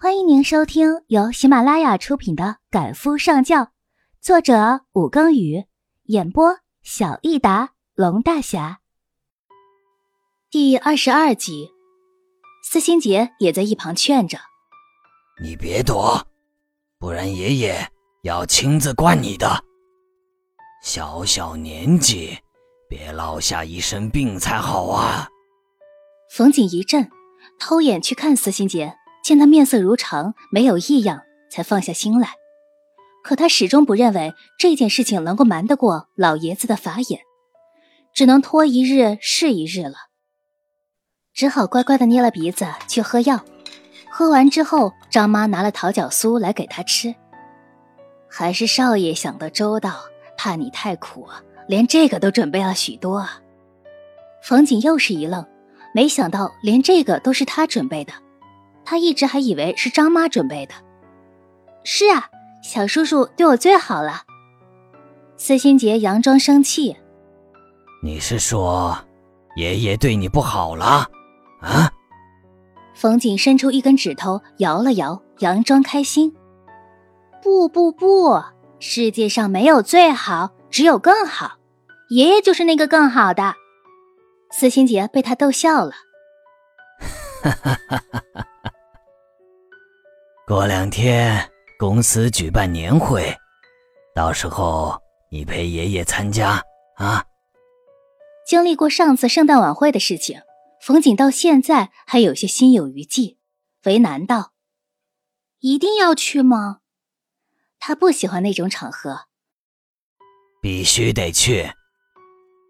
欢迎您收听由喜马拉雅出品的《赶夫上轿》，作者武庚宇，演播小益达龙大侠。第二十二集，司心杰也在一旁劝着：“你别躲，不然爷爷要亲自灌你的。小小年纪，别落下一身病才好啊！”冯景一震，偷眼去看司心杰。见他面色如常，没有异样，才放下心来。可他始终不认为这件事情能够瞒得过老爷子的法眼，只能拖一日是一日了。只好乖乖的捏了鼻子去喝药。喝完之后，张妈拿了桃角酥来给他吃。还是少爷想得周到，怕你太苦，连这个都准备了许多啊。冯锦又是一愣，没想到连这个都是他准备的。他一直还以为是张妈准备的。是啊，小叔叔对我最好了。司心杰佯装生气：“你是说爷爷对你不好了？”啊？冯景伸出一根指头摇了摇，佯装开心：“不不不，世界上没有最好，只有更好。爷爷就是那个更好的。”司心杰被他逗笑了。哈哈哈哈哈！过两天公司举办年会，到时候你陪爷爷参加啊。经历过上次圣诞晚会的事情，冯景到现在还有些心有余悸，为难道：“一定要去吗？”他不喜欢那种场合。必须得去，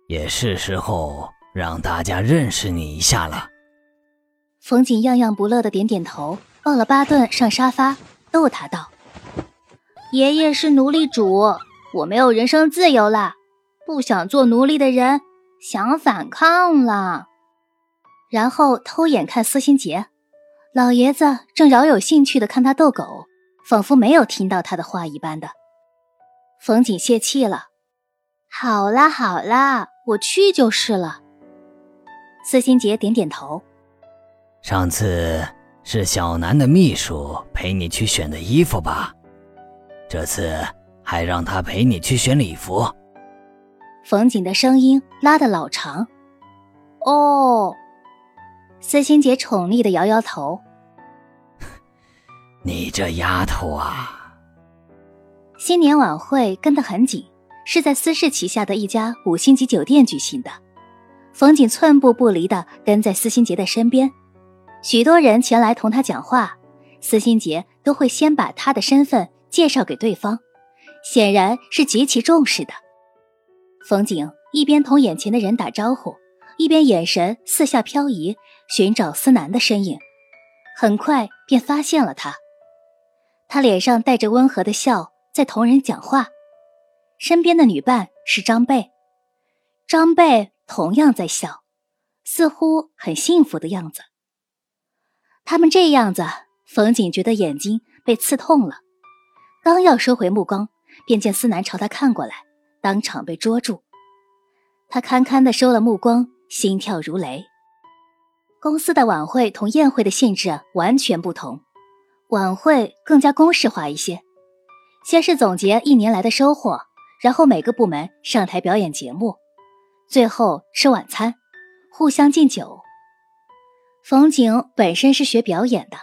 也是时候让大家认识你一下了。冯景样样不乐的点点头。抱了巴顿上沙发，逗他道：“爷爷是奴隶主，我没有人生自由了。不想做奴隶的人想反抗了。”然后偷眼看司心杰，老爷子正饶有兴趣的看他逗狗，仿佛没有听到他的话一般的。冯景泄气了：“好啦好啦，我去就是了。”司心杰点点头：“上次。”是小南的秘书陪你去选的衣服吧？这次还让他陪你去选礼服。冯景的声音拉得老长。哦，司心杰宠溺的摇摇头。你这丫头啊！新年晚会跟得很紧，是在司氏旗下的一家五星级酒店举行的。冯景寸步不离的跟在司心杰的身边。许多人前来同他讲话，司心杰都会先把他的身份介绍给对方，显然是极其重视的。冯景一边同眼前的人打招呼，一边眼神四下漂移，寻找司南的身影，很快便发现了他。他脸上带着温和的笑，在同人讲话。身边的女伴是张贝，张贝同样在笑，似乎很幸福的样子。他们这样子，冯景觉得眼睛被刺痛了，刚要收回目光，便见思南朝他看过来，当场被捉住。他堪堪的收了目光，心跳如雷。公司的晚会同宴会的性质完全不同，晚会更加公式化一些，先是总结一年来的收获，然后每个部门上台表演节目，最后吃晚餐，互相敬酒。冯景本身是学表演的，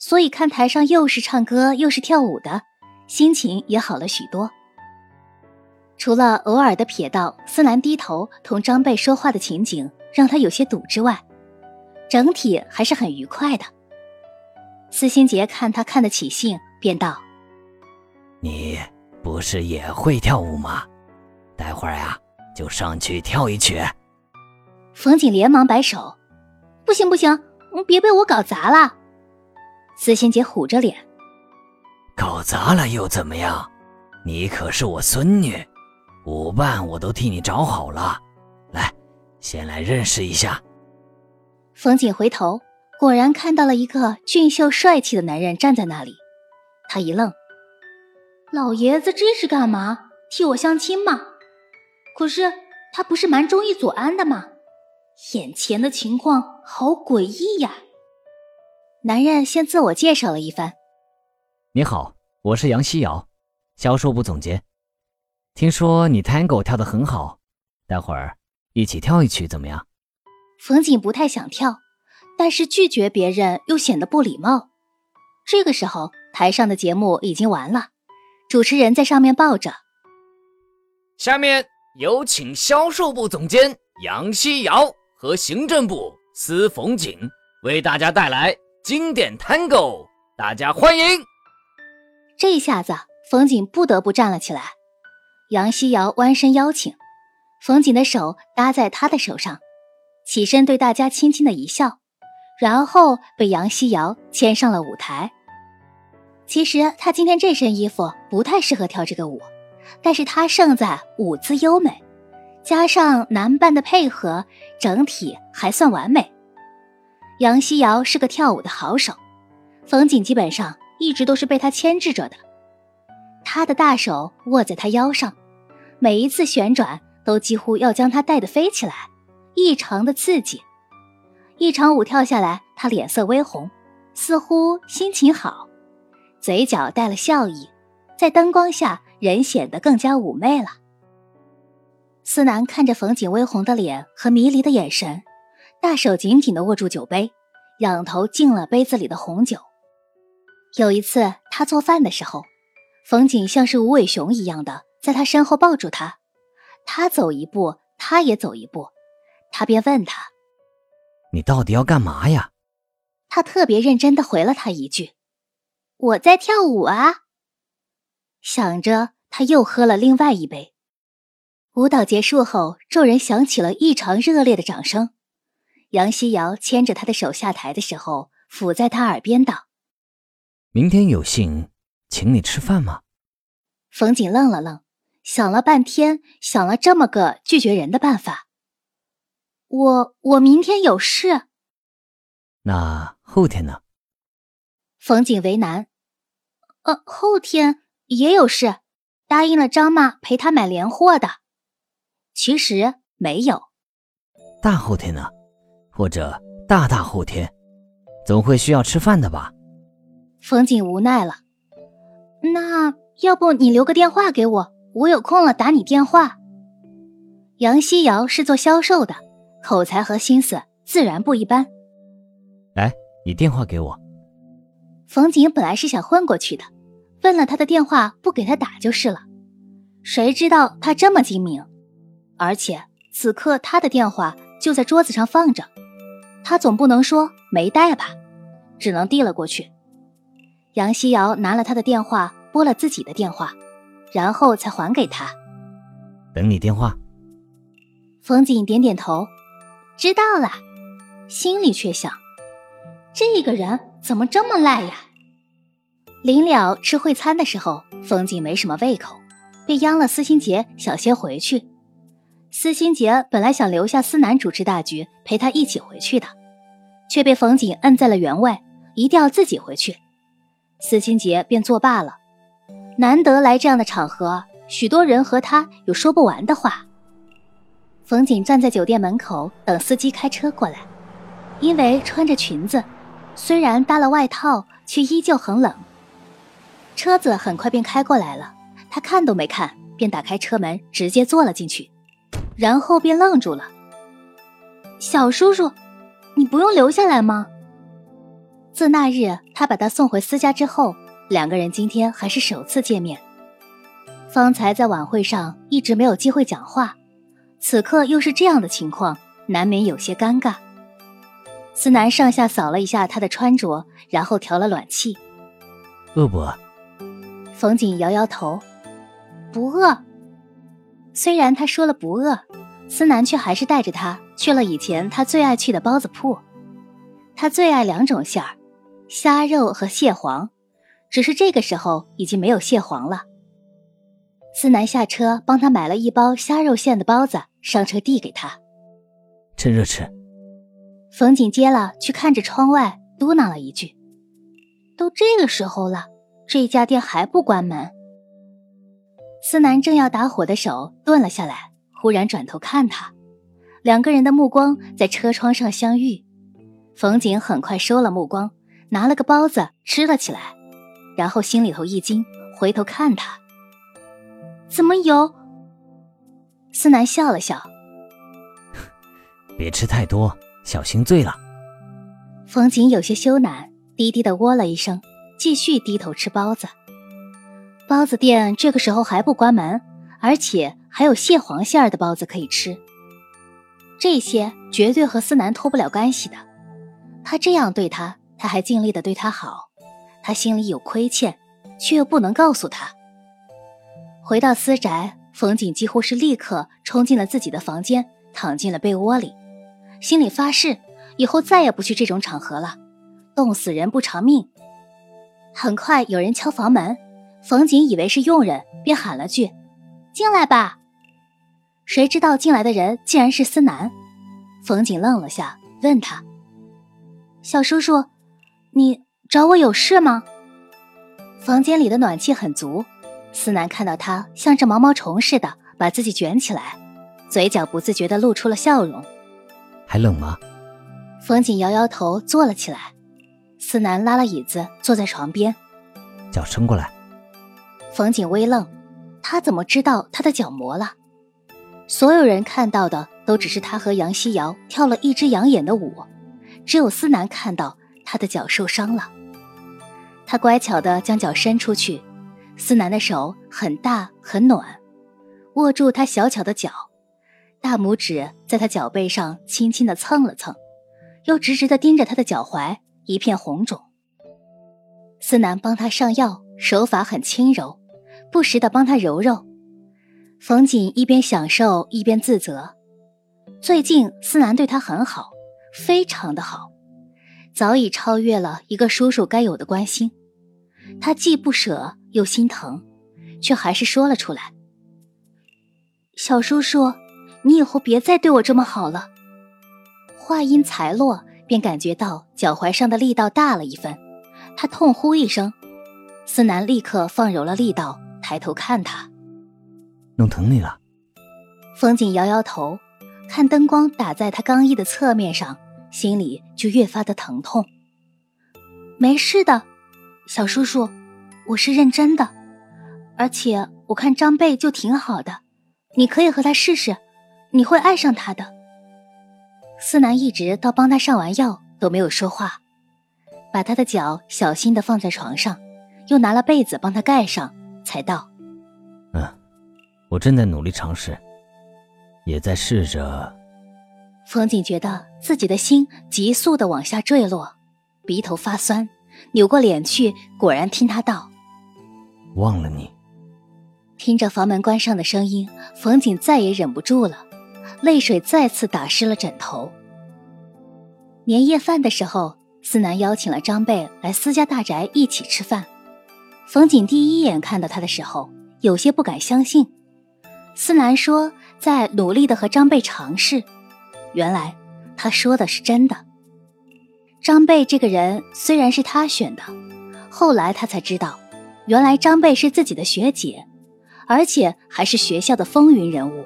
所以看台上又是唱歌又是跳舞的，心情也好了许多。除了偶尔的瞥到思南低头同张贝说话的情景让他有些堵之外，整体还是很愉快的。司心杰看他看得起兴，便道：“你不是也会跳舞吗？待会儿呀，就上去跳一曲。”冯景连忙摆手。不行不行，别被我搞砸了。司心杰虎着脸，搞砸了又怎么样？你可是我孙女，舞伴我都替你找好了。来，先来认识一下。冯景回头，果然看到了一个俊秀帅气的男人站在那里。他一愣，老爷子这是干嘛？替我相亲吗？可是他不是蛮中意左安的吗？眼前的情况好诡异呀！男人先自我介绍了一番：“你好，我是杨希瑶，销售部总监。听说你 Tango 跳得很好，待会儿一起跳一曲怎么样？”冯景不太想跳，但是拒绝别人又显得不礼貌。这个时候，台上的节目已经完了，主持人在上面抱着：“下面有请销售部总监杨希瑶和行政部司冯景为大家带来经典 Tango，大家欢迎。”这一下子，冯景不得不站了起来。杨希瑶弯身邀请，冯景的手搭在他的手上。起身对大家轻轻的一笑，然后被杨希瑶牵上了舞台。其实他今天这身衣服不太适合跳这个舞，但是他胜在舞姿优美，加上男伴的配合，整体还算完美。杨希瑶是个跳舞的好手，冯景基本上一直都是被他牵制着的。他的大手握在他腰上，每一次旋转都几乎要将他带得飞起来。异常的刺激，一场舞跳下来，他脸色微红，似乎心情好，嘴角带了笑意，在灯光下人显得更加妩媚了。思南看着冯景微红的脸和迷离的眼神，大手紧紧地握住酒杯，仰头敬了杯子里的红酒。有一次他做饭的时候，冯景像是无尾熊一样的在他身后抱住他，他走一步，他也走一步。他便问他：“你到底要干嘛呀？”他特别认真的回了他一句：“我在跳舞啊。”想着，他又喝了另外一杯。舞蹈结束后，众人响起了异常热烈的掌声。杨希瑶牵着他的手下台的时候，抚在他耳边道：“明天有幸请你吃饭吗？”冯景愣了愣，想了半天，想了这么个拒绝人的办法。我我明天有事，那后天呢？冯景为难。呃，后天也有事，答应了张妈陪他买年货的。其实没有。大后天呢？或者大大后天，总会需要吃饭的吧？冯景无奈了。那要不你留个电话给我，我有空了打你电话。杨希瑶是做销售的。口才和心思自然不一般。来，你电话给我。冯景本来是想混过去的，问了他的电话，不给他打就是了。谁知道他这么精明，而且此刻他的电话就在桌子上放着，他总不能说没带吧，只能递了过去。杨希瑶拿了他的电话，拨了自己的电话，然后才还给他。等你电话。冯景点点头。知道了，心里却想：这个人怎么这么赖呀？临了吃会餐的时候，风景没什么胃口，便央了司心杰想先回去。司心杰本来想留下思南主持大局，陪他一起回去的，却被冯景摁在了原位，一定要自己回去。司心杰便作罢了。难得来这样的场合，许多人和他有说不完的话。冯景站在酒店门口等司机开车过来，因为穿着裙子，虽然搭了外套，却依旧很冷。车子很快便开过来了，他看都没看，便打开车门直接坐了进去，然后便愣住了。小叔叔，你不用留下来吗？自那日他把他送回私家之后，两个人今天还是首次见面。方才在晚会上一直没有机会讲话。此刻又是这样的情况，难免有些尴尬。思南上下扫了一下他的穿着，然后调了暖气。饿不饿？冯景摇摇头，不饿。虽然他说了不饿，思南却还是带着他去了以前他最爱去的包子铺。他最爱两种馅儿，虾肉和蟹黄，只是这个时候已经没有蟹黄了。思南下车帮他买了一包虾肉馅的包子。上车递给他，趁热吃。冯景接了，去看着窗外，嘟囔了一句：“都这个时候了，这家店还不关门。”思南正要打火的手顿了下来，忽然转头看他，两个人的目光在车窗上相遇。冯景很快收了目光，拿了个包子吃了起来，然后心里头一惊，回头看他，怎么有？思南笑了笑，别吃太多，小心醉了。冯景有些羞赧，低低的喔了一声，继续低头吃包子。包子店这个时候还不关门，而且还有蟹黄馅儿的包子可以吃。这些绝对和思南脱不了干系的。他这样对他，他还尽力的对他好，他心里有亏欠，却又不能告诉他。回到私宅，冯景几乎是立刻冲进了自己的房间，躺进了被窝里，心里发誓以后再也不去这种场合了，冻死人不偿命。很快有人敲房门，冯瑾以为是佣人，便喊了句：“进来吧。”谁知道进来的人竟然是思南，冯瑾愣了下，问他：“小叔叔，你找我有事吗？”房间里的暖气很足，思南看到他像只毛毛虫似的把自己卷起来，嘴角不自觉地露出了笑容。还冷吗？冯瑾摇摇头，坐了起来。思南拉了椅子坐在床边，脚伸过来。冯景微愣，他怎么知道他的脚磨了？所有人看到的都只是他和杨希瑶跳了一支养眼的舞，只有思南看到他的脚受伤了。他乖巧地将脚伸出去，思南的手很大很暖，握住他小巧的脚，大拇指在他脚背上轻轻地蹭了蹭，又直直地盯着他的脚踝，一片红肿。思南帮他上药，手法很轻柔，不时的帮他揉揉。冯锦一边享受一边自责，最近思南对他很好，非常的好，早已超越了一个叔叔该有的关心。他既不舍又心疼，却还是说了出来：“小叔叔，你以后别再对我这么好了。”话音才落，便感觉到脚踝上的力道大了一分，他痛呼一声，思南立刻放柔了力道，抬头看他。弄疼你了，风景摇摇头，看灯光打在他刚毅的侧面上，心里就越发的疼痛。没事的，小叔叔，我是认真的，而且我看张贝就挺好的，你可以和他试试，你会爱上他的。思南一直到帮他上完药都没有说话，把他的脚小心的放在床上，又拿了被子帮他盖上，才道。我正在努力尝试，也在试着。冯景觉得自己的心急速的往下坠落，鼻头发酸，扭过脸去，果然听他道：“忘了你。”听着房门关上的声音，冯景再也忍不住了，泪水再次打湿了枕头。年夜饭的时候，思南邀请了张贝来私家大宅一起吃饭。冯景第一眼看到他的时候，有些不敢相信。思南说：“在努力的和张贝尝试。”原来他说的是真的。张贝这个人虽然是他选的，后来他才知道，原来张贝是自己的学姐，而且还是学校的风云人物。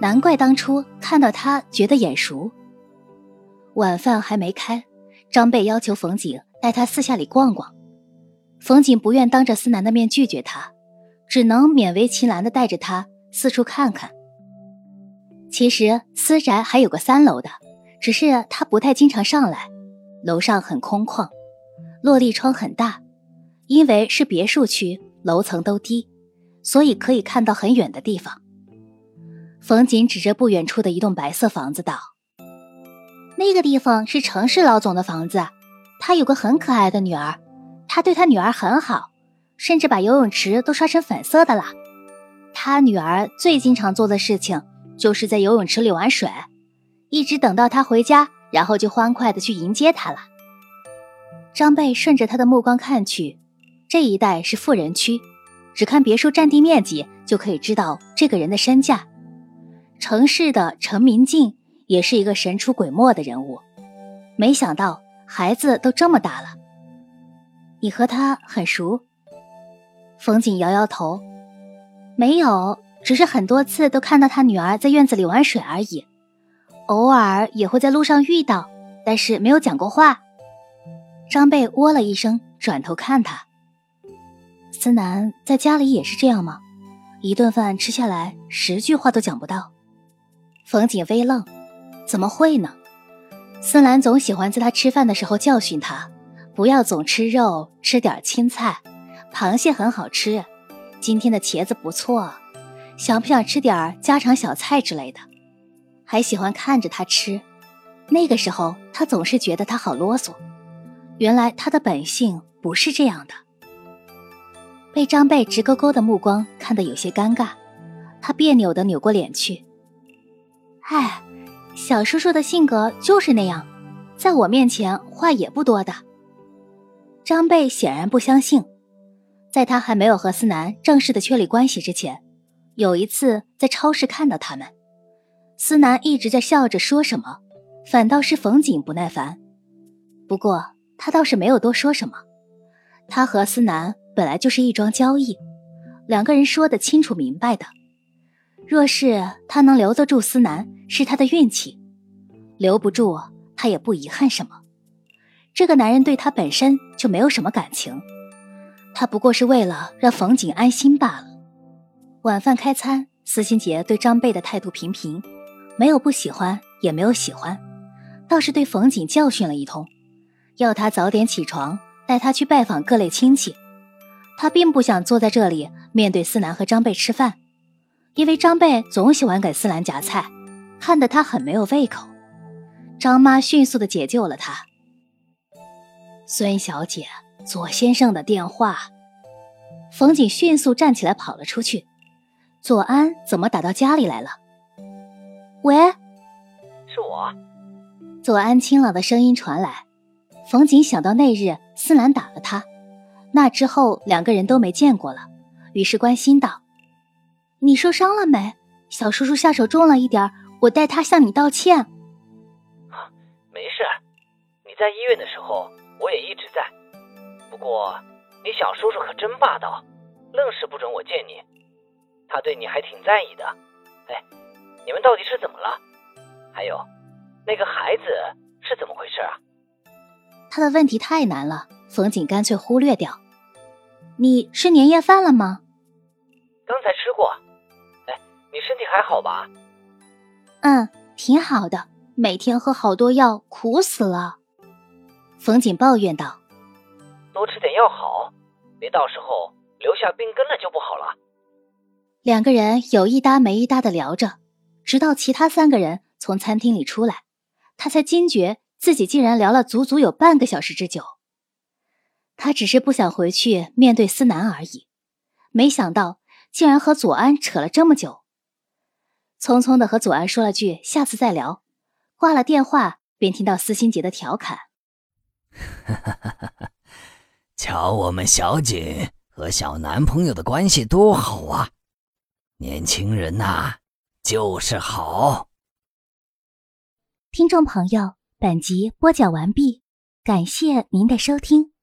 难怪当初看到他觉得眼熟。晚饭还没开，张贝要求冯景带他四下里逛逛。冯景不愿当着思南的面拒绝他，只能勉为其难的带着他。四处看看。其实私宅还有个三楼的，只是他不太经常上来。楼上很空旷，落地窗很大，因为是别墅区，楼层都低，所以可以看到很远的地方。冯锦指着不远处的一栋白色房子道：“那个地方是城市老总的房子，他有个很可爱的女儿，他对他女儿很好，甚至把游泳池都刷成粉色的了。”他女儿最经常做的事情，就是在游泳池里玩水，一直等到他回家，然后就欢快的去迎接他了。张贝顺着他的目光看去，这一带是富人区，只看别墅占地面积就可以知道这个人的身价。城市的陈明静也是一个神出鬼没的人物，没想到孩子都这么大了。你和他很熟？冯景摇摇头。没有，只是很多次都看到他女儿在院子里玩水而已，偶尔也会在路上遇到，但是没有讲过话。张贝喔了一声，转头看他。思南在家里也是这样吗？一顿饭吃下来，十句话都讲不到。冯景微愣，怎么会呢？思南总喜欢在他吃饭的时候教训他，不要总吃肉，吃点青菜。螃蟹很好吃，今天的茄子不错，想不想吃点家常小菜之类的？还喜欢看着他吃。那个时候，他总是觉得他好啰嗦。原来他的本性不是这样的。被张贝直勾勾的目光看得有些尴尬，他别扭的扭过脸去。哎。小叔叔的性格就是那样，在我面前话也不多的。张贝显然不相信，在他还没有和思南正式的确立关系之前，有一次在超市看到他们，思南一直在笑着说什么，反倒是冯景不耐烦。不过他倒是没有多说什么，他和思南本来就是一桩交易，两个人说的清楚明白的。若是他能留得住思南，是他的运气；留不住，他也不遗憾什么。这个男人对他本身就没有什么感情，他不过是为了让冯景安心罢了。晚饭开餐，司心杰对张贝的态度平平，没有不喜欢，也没有喜欢，倒是对冯景教训了一通，要他早点起床，带他去拜访各类亲戚。他并不想坐在这里面对思南和张贝吃饭。因为张贝总喜欢给思南夹菜，看得他很没有胃口。张妈迅速的解救了他。孙小姐，左先生的电话。冯景迅速站起来跑了出去。左安怎么打到家里来了？喂，是我。左安清朗的声音传来。冯景想到那日思兰打了他，那之后两个人都没见过了，于是关心道。你受伤了没？小叔叔下手重了一点，我代他向你道歉。没事，你在医院的时候我也一直在。不过你小叔叔可真霸道，愣是不准我见你。他对你还挺在意的。哎，你们到底是怎么了？还有，那个孩子是怎么回事啊？他的问题太难了，冯景干脆忽略掉。你吃年夜饭了吗？刚才吃过。哎你身体还好吧？嗯，挺好的。每天喝好多药，苦死了。冯景抱怨道：“多吃点药好，别到时候留下病根了就不好了。”两个人有一搭没一搭的聊着，直到其他三个人从餐厅里出来，他才惊觉自己竟然聊了足足有半个小时之久。他只是不想回去面对思南而已，没想到竟然和左安扯了这么久。匆匆的和左安说了句“下次再聊”，挂了电话，便听到司心杰的调侃：“哈哈哈！哈瞧我们小景和小男朋友的关系多好啊！年轻人呐，就是好。”听众朋友，本集播讲完毕，感谢您的收听。